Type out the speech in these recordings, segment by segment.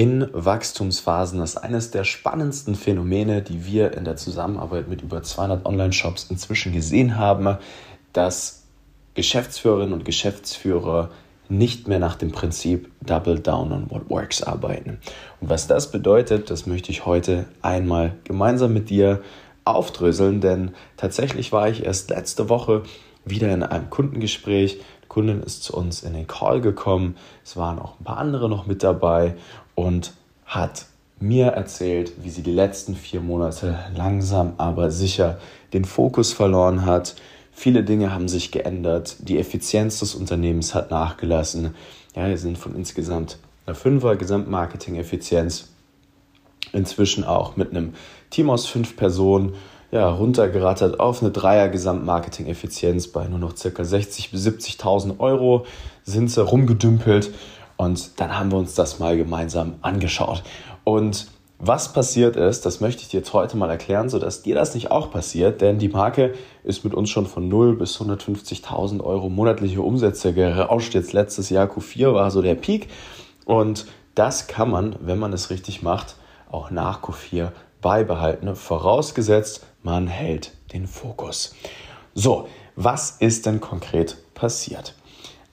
in Wachstumsphasen. Ist eines der spannendsten Phänomene, die wir in der Zusammenarbeit mit über 200 Online-Shops inzwischen gesehen haben, dass Geschäftsführerinnen und Geschäftsführer nicht mehr nach dem Prinzip Double Down on What Works arbeiten. Und was das bedeutet, das möchte ich heute einmal gemeinsam mit dir aufdröseln, denn tatsächlich war ich erst letzte Woche wieder in einem Kundengespräch. Die Kundin ist zu uns in den Call gekommen. Es waren auch ein paar andere noch mit dabei und hat mir erzählt, wie sie die letzten vier Monate langsam aber sicher den Fokus verloren hat. Viele Dinge haben sich geändert. Die Effizienz des Unternehmens hat nachgelassen. Ja, wir sind von insgesamt einer Fünfer Gesamtmarketing-Effizienz inzwischen auch mit einem Team aus fünf Personen ja, runtergerattert auf eine Dreier Gesamtmarketing-Effizienz bei nur noch ca. 60.000 bis 70.000 Euro sind sie rumgedümpelt und dann haben wir uns das mal gemeinsam angeschaut. Und was passiert ist, das möchte ich dir jetzt heute mal erklären, sodass dir das nicht auch passiert, denn die Marke ist mit uns schon von 0 bis 150.000 Euro monatliche Umsätze gerauscht. Jetzt letztes Jahr Q4 war so der Peak und das kann man, wenn man es richtig macht, auch nach Q4 beibehalten, vorausgesetzt, man hält den Fokus. So, was ist denn konkret passiert?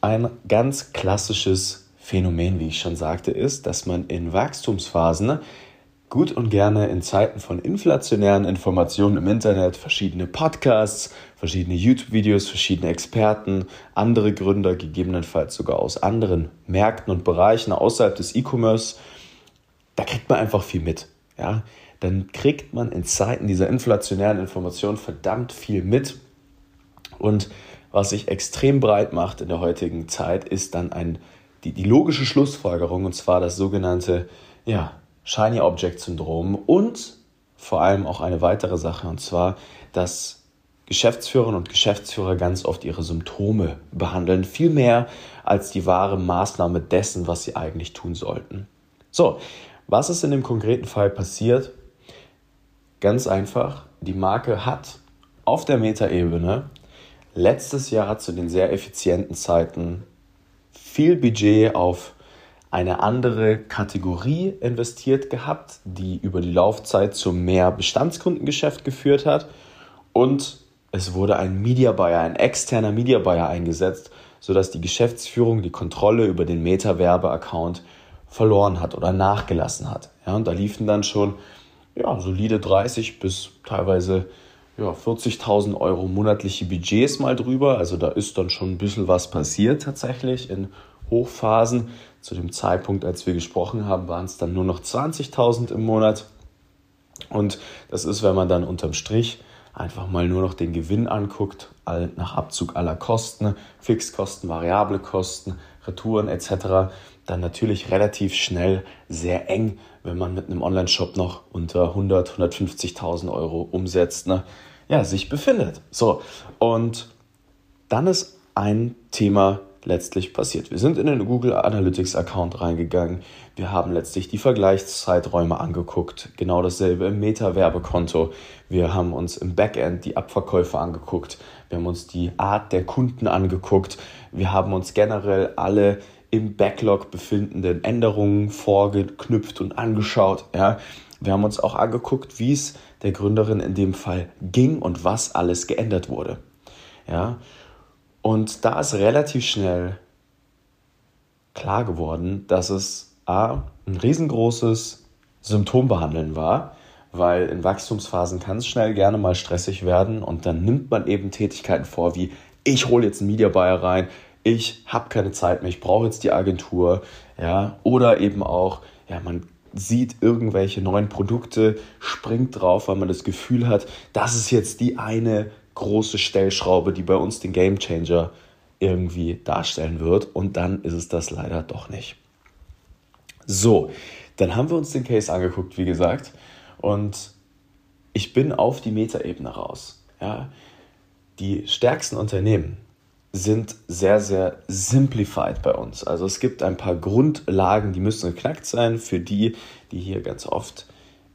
Ein ganz klassisches Phänomen, wie ich schon sagte, ist, dass man in Wachstumsphasen gut und gerne in Zeiten von inflationären Informationen im Internet verschiedene Podcasts, verschiedene YouTube-Videos, verschiedene Experten, andere Gründer, gegebenenfalls sogar aus anderen Märkten und Bereichen außerhalb des E-Commerce, da kriegt man einfach viel mit. Ja? Dann kriegt man in Zeiten dieser inflationären Informationen verdammt viel mit. Und was sich extrem breit macht in der heutigen Zeit, ist dann ein, die, die logische Schlussfolgerung, und zwar das sogenannte ja, Shiny Object Syndrom und vor allem auch eine weitere Sache, und zwar, dass Geschäftsführerinnen und Geschäftsführer ganz oft ihre Symptome behandeln, viel mehr als die wahre Maßnahme dessen, was sie eigentlich tun sollten. So, was ist in dem konkreten Fall passiert? Ganz einfach, die Marke hat auf der Metaebene letztes Jahr zu den sehr effizienten Zeiten viel Budget auf eine andere Kategorie investiert gehabt, die über die Laufzeit zu mehr Bestandskundengeschäft geführt hat und es wurde ein Media Buyer, ein externer Media Buyer eingesetzt, sodass die Geschäftsführung die Kontrolle über den Meta-Werbe-Account verloren hat oder nachgelassen hat. Ja, und da liefen dann schon ja, solide 30 bis teilweise ja, 40.000 Euro monatliche Budgets mal drüber. Also da ist dann schon ein bisschen was passiert tatsächlich in Hochphasen. Zu dem Zeitpunkt, als wir gesprochen haben, waren es dann nur noch 20.000 im Monat. Und das ist, wenn man dann unterm Strich einfach mal nur noch den Gewinn anguckt, nach Abzug aller Kosten, Fixkosten, variable Kosten, Retouren etc., dann natürlich relativ schnell sehr eng, wenn man mit einem Online-Shop noch unter 100, 150.000 Euro umsetzt, ne, ja, sich befindet. So, und dann ist ein Thema letztlich passiert. Wir sind in den Google Analytics Account reingegangen. Wir haben letztlich die Vergleichszeiträume angeguckt. Genau dasselbe im Meta-Werbekonto. Wir haben uns im Backend die Abverkäufe angeguckt. Wir haben uns die Art der Kunden angeguckt. Wir haben uns generell alle im Backlog befindenden Änderungen vorgeknüpft und angeschaut. Ja. Wir haben uns auch angeguckt, wie es der Gründerin in dem Fall ging und was alles geändert wurde. Ja. Und da ist relativ schnell klar geworden, dass es A, ein riesengroßes Symptombehandeln war, weil in Wachstumsphasen kann es schnell gerne mal stressig werden und dann nimmt man eben Tätigkeiten vor wie ich hole jetzt einen Media Buyer rein, ich habe keine Zeit mehr, ich brauche jetzt die Agentur, ja, oder eben auch, ja, man sieht irgendwelche neuen Produkte, springt drauf, weil man das Gefühl hat, das ist jetzt die eine große Stellschraube, die bei uns den Game Changer irgendwie darstellen wird und dann ist es das leider doch nicht. So, dann haben wir uns den Case angeguckt, wie gesagt, und ich bin auf die Metaebene raus. Ja. Die stärksten Unternehmen, sind sehr, sehr simplified bei uns. Also es gibt ein paar Grundlagen, die müssen geknackt sein. Für die, die hier ganz oft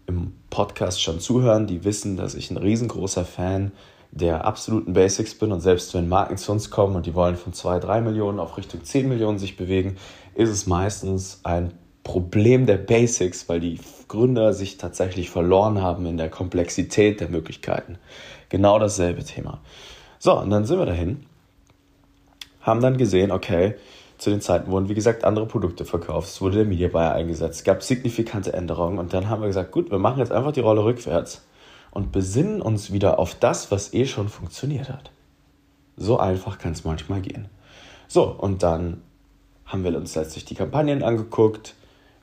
im Podcast schon zuhören, die wissen, dass ich ein riesengroßer Fan der absoluten Basics bin. Und selbst wenn Marken zu uns kommen und die wollen von 2, 3 Millionen auf Richtung 10 Millionen sich bewegen, ist es meistens ein Problem der Basics, weil die Gründer sich tatsächlich verloren haben in der Komplexität der Möglichkeiten. Genau dasselbe Thema. So, und dann sind wir dahin, haben dann gesehen, okay, zu den Zeiten wurden, wie gesagt, andere Produkte verkauft, es wurde der Media Buyer eingesetzt, es gab signifikante Änderungen und dann haben wir gesagt, gut, wir machen jetzt einfach die Rolle rückwärts und besinnen uns wieder auf das, was eh schon funktioniert hat. So einfach kann es manchmal gehen. So, und dann haben wir uns letztlich die Kampagnen angeguckt,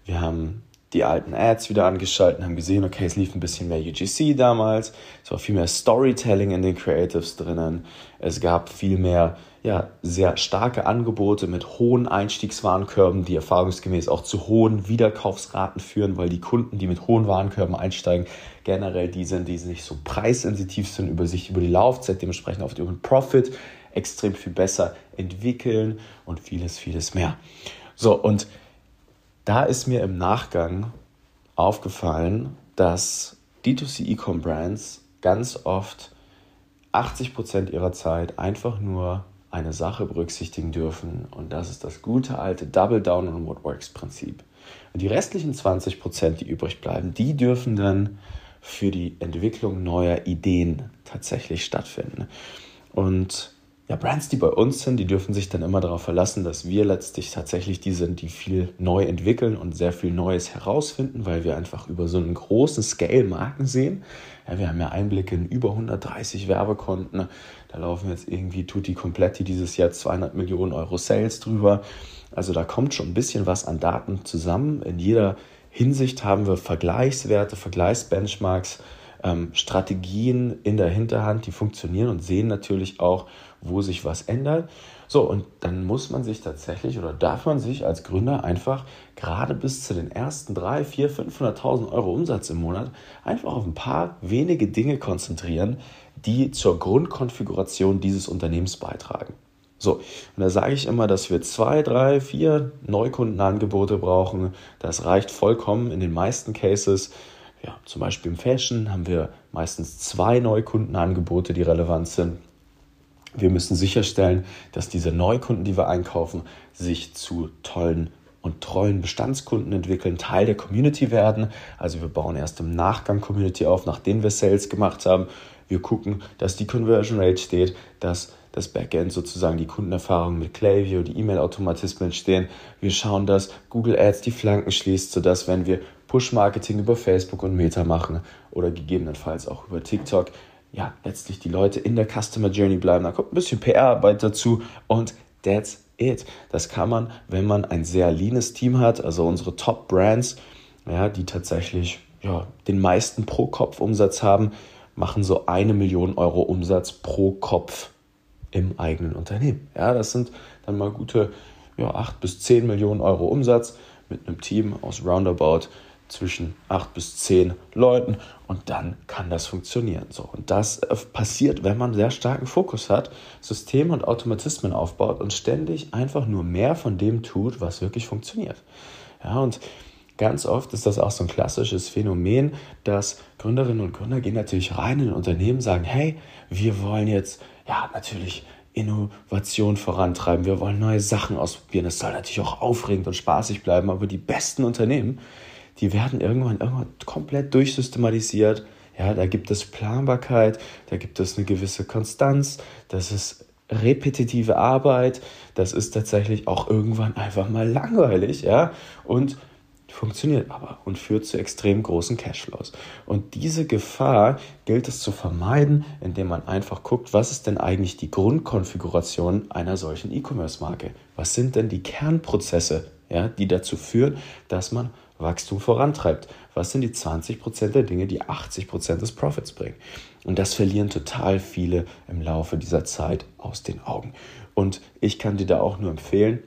wir haben die alten Ads wieder angeschaltet, haben gesehen, okay, es lief ein bisschen mehr UGC damals, es war viel mehr Storytelling in den Creatives drinnen, es gab viel mehr, ja, sehr starke Angebote mit hohen Einstiegswarenkörben, die erfahrungsgemäß auch zu hohen Wiederkaufsraten führen, weil die Kunden, die mit hohen Warenkörben einsteigen, generell die sind, die nicht so preissensitiv sind, über sich über die Laufzeit, dementsprechend auf den Profit extrem viel besser entwickeln und vieles, vieles mehr. So, und da ist mir im Nachgang aufgefallen, dass D2C E-Com Brands ganz oft 80% ihrer Zeit einfach nur eine Sache berücksichtigen dürfen und das ist das gute alte Double Down on What Works Prinzip. Und die restlichen 20%, die übrig bleiben, die dürfen dann für die Entwicklung neuer Ideen tatsächlich stattfinden. Und ja, Brands, die bei uns sind, die dürfen sich dann immer darauf verlassen, dass wir letztlich tatsächlich die sind, die viel neu entwickeln und sehr viel Neues herausfinden, weil wir einfach über so einen großen Scale Marken sehen. Ja, wir haben ja Einblicke in über 130 Werbekonten. Da laufen jetzt irgendwie Tutti Kompletti dieses Jahr 200 Millionen Euro Sales drüber. Also da kommt schon ein bisschen was an Daten zusammen. In jeder Hinsicht haben wir Vergleichswerte, Vergleichsbenchmarks, ähm, Strategien in der Hinterhand, die funktionieren und sehen natürlich auch, wo sich was ändert. So, und dann muss man sich tatsächlich oder darf man sich als Gründer einfach gerade bis zu den ersten 3, 4, 500.000 Euro Umsatz im Monat einfach auf ein paar wenige Dinge konzentrieren, die zur Grundkonfiguration dieses Unternehmens beitragen. So, und da sage ich immer, dass wir zwei, drei, vier Neukundenangebote brauchen. Das reicht vollkommen in den meisten Cases. Ja, zum Beispiel im Fashion haben wir meistens zwei Neukundenangebote, die relevant sind. Wir müssen sicherstellen, dass diese Neukunden, die wir einkaufen, sich zu tollen und treuen Bestandskunden entwickeln, Teil der Community werden. Also wir bauen erst im Nachgang Community auf, nachdem wir Sales gemacht haben. Wir gucken, dass die Conversion Rate steht, dass das Backend sozusagen die Kundenerfahrung mit Klaviyo, die E-Mail-Automatismen stehen. Wir schauen, dass Google Ads die Flanken schließt, sodass wenn wir Push-Marketing über Facebook und Meta machen oder gegebenenfalls auch über TikTok, ja, letztlich die Leute in der Customer Journey bleiben. Da kommt ein bisschen PR-Arbeit dazu und that's it. Das kann man, wenn man ein sehr leanes Team hat, also unsere Top-Brands, ja, die tatsächlich ja, den meisten Pro-Kopf-Umsatz haben, machen so eine Million Euro Umsatz pro Kopf im eigenen Unternehmen. Ja, das sind dann mal gute ja, 8 bis 10 Millionen Euro Umsatz mit einem Team aus Roundabout zwischen acht bis zehn Leuten und dann kann das funktionieren. So, und das äh, passiert, wenn man sehr starken Fokus hat, Systeme und Automatismen aufbaut und ständig einfach nur mehr von dem tut, was wirklich funktioniert. Ja, und ganz oft ist das auch so ein klassisches Phänomen, dass Gründerinnen und Gründer gehen natürlich rein in ein Unternehmen, sagen, hey, wir wollen jetzt, ja, natürlich Innovation vorantreiben, wir wollen neue Sachen ausprobieren. Es soll natürlich auch aufregend und spaßig bleiben, aber die besten Unternehmen, die werden irgendwann, irgendwann komplett durchsystematisiert. Ja, da gibt es Planbarkeit, da gibt es eine gewisse Konstanz, das ist repetitive Arbeit, das ist tatsächlich auch irgendwann einfach mal langweilig, ja, und funktioniert aber und führt zu extrem großen Cashflows. Und diese Gefahr gilt es zu vermeiden, indem man einfach guckt, was ist denn eigentlich die Grundkonfiguration einer solchen E-Commerce-Marke? Was sind denn die Kernprozesse, ja, die dazu führen, dass man Wachstum vorantreibt. Was sind die 20% der Dinge, die 80% des Profits bringen? Und das verlieren total viele im Laufe dieser Zeit aus den Augen. Und ich kann dir da auch nur empfehlen,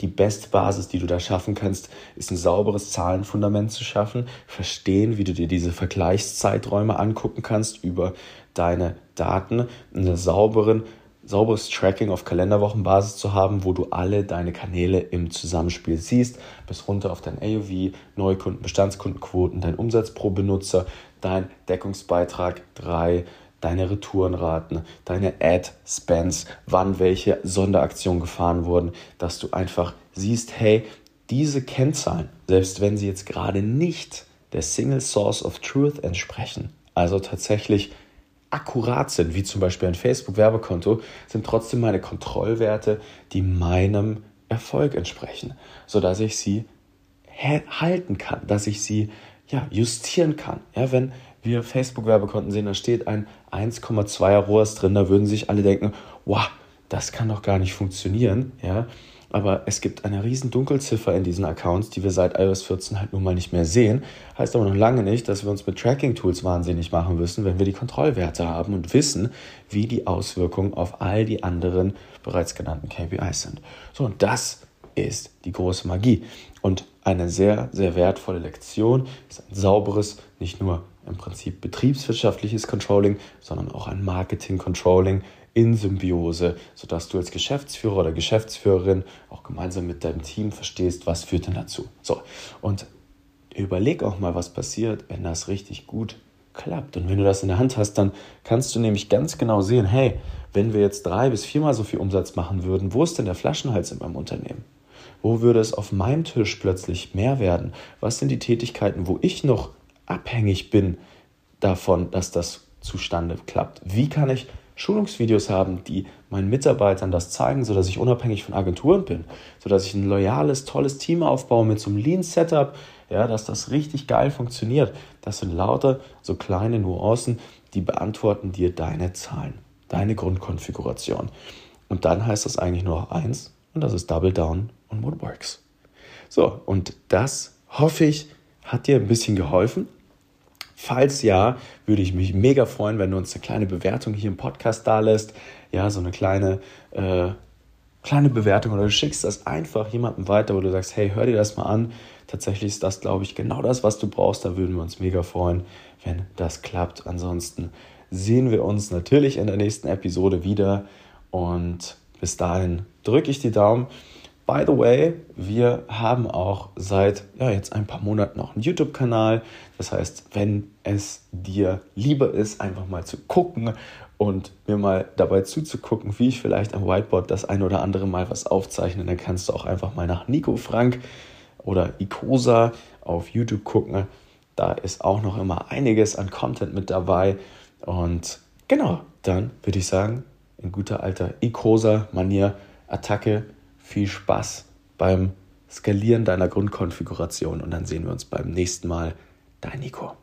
die beste Basis, die du da schaffen kannst, ist ein sauberes Zahlenfundament zu schaffen, verstehen, wie du dir diese Vergleichszeiträume angucken kannst über deine Daten, einen sauberen sauberes Tracking auf Kalenderwochenbasis zu haben, wo du alle deine Kanäle im Zusammenspiel siehst, bis runter auf dein AOV, Neukunden, Bestandskundenquoten, dein Umsatz pro Benutzer, dein Deckungsbeitrag 3, deine Retourenraten, deine Ad-Spends, wann welche Sonderaktionen gefahren wurden, dass du einfach siehst, hey, diese Kennzahlen, selbst wenn sie jetzt gerade nicht der Single Source of Truth entsprechen, also tatsächlich akkurat sind, wie zum Beispiel ein Facebook-Werbekonto, sind trotzdem meine Kontrollwerte, die meinem Erfolg entsprechen, sodass ich sie halten kann, dass ich sie ja, justieren kann. Ja, wenn wir Facebook-Werbekonten sehen, da steht ein 1,2er ROAS drin, da würden sich alle denken, wow, das kann doch gar nicht funktionieren. Ja, aber es gibt eine riesen Dunkelziffer in diesen Accounts, die wir seit iOS 14 halt nun mal nicht mehr sehen. Heißt aber noch lange nicht, dass wir uns mit Tracking-Tools wahnsinnig machen müssen, wenn wir die Kontrollwerte haben und wissen, wie die Auswirkungen auf all die anderen bereits genannten KPIs sind. So, und das ist die große Magie. Und eine sehr, sehr wertvolle Lektion ist ein sauberes, nicht nur im Prinzip betriebswirtschaftliches Controlling, sondern auch ein Marketing-Controlling in Symbiose, sodass du als Geschäftsführer oder Geschäftsführerin auch gemeinsam mit deinem Team verstehst, was führt denn dazu. So, und überleg auch mal, was passiert, wenn das richtig gut klappt. Und wenn du das in der Hand hast, dann kannst du nämlich ganz genau sehen, hey, wenn wir jetzt drei bis viermal so viel Umsatz machen würden, wo ist denn der Flaschenhals in meinem Unternehmen? Wo würde es auf meinem Tisch plötzlich mehr werden? Was sind die Tätigkeiten, wo ich noch abhängig bin davon, dass das zustande klappt? Wie kann ich Schulungsvideos haben, die meinen Mitarbeitern das zeigen, sodass ich unabhängig von Agenturen bin, sodass ich ein loyales, tolles Team aufbaue mit so einem Lean-Setup, ja, dass das richtig geil funktioniert. Das sind lauter so kleine Nuancen, die beantworten dir deine Zahlen, deine Grundkonfiguration. Und dann heißt das eigentlich nur noch eins, und das ist Double Down on What Works. So, und das hoffe ich, hat dir ein bisschen geholfen. Falls ja, würde ich mich mega freuen, wenn du uns eine kleine Bewertung hier im Podcast da lässt. Ja, so eine kleine, äh, kleine Bewertung oder du schickst das einfach jemandem weiter, wo du sagst, hey, hör dir das mal an. Tatsächlich ist das, glaube ich, genau das, was du brauchst. Da würden wir uns mega freuen, wenn das klappt. Ansonsten sehen wir uns natürlich in der nächsten Episode wieder und bis dahin drücke ich die Daumen. By the way, wir haben auch seit ja, jetzt ein paar Monaten auch einen YouTube-Kanal. Das heißt, wenn es dir lieber ist, einfach mal zu gucken und mir mal dabei zuzugucken, wie ich vielleicht am Whiteboard das ein oder andere Mal was aufzeichne, dann kannst du auch einfach mal nach Nico Frank oder Icosa auf YouTube gucken. Da ist auch noch immer einiges an Content mit dabei. Und genau, dann würde ich sagen, in guter alter Icosa-Manier, Attacke viel Spaß beim Skalieren deiner Grundkonfiguration und dann sehen wir uns beim nächsten Mal. Dein Nico.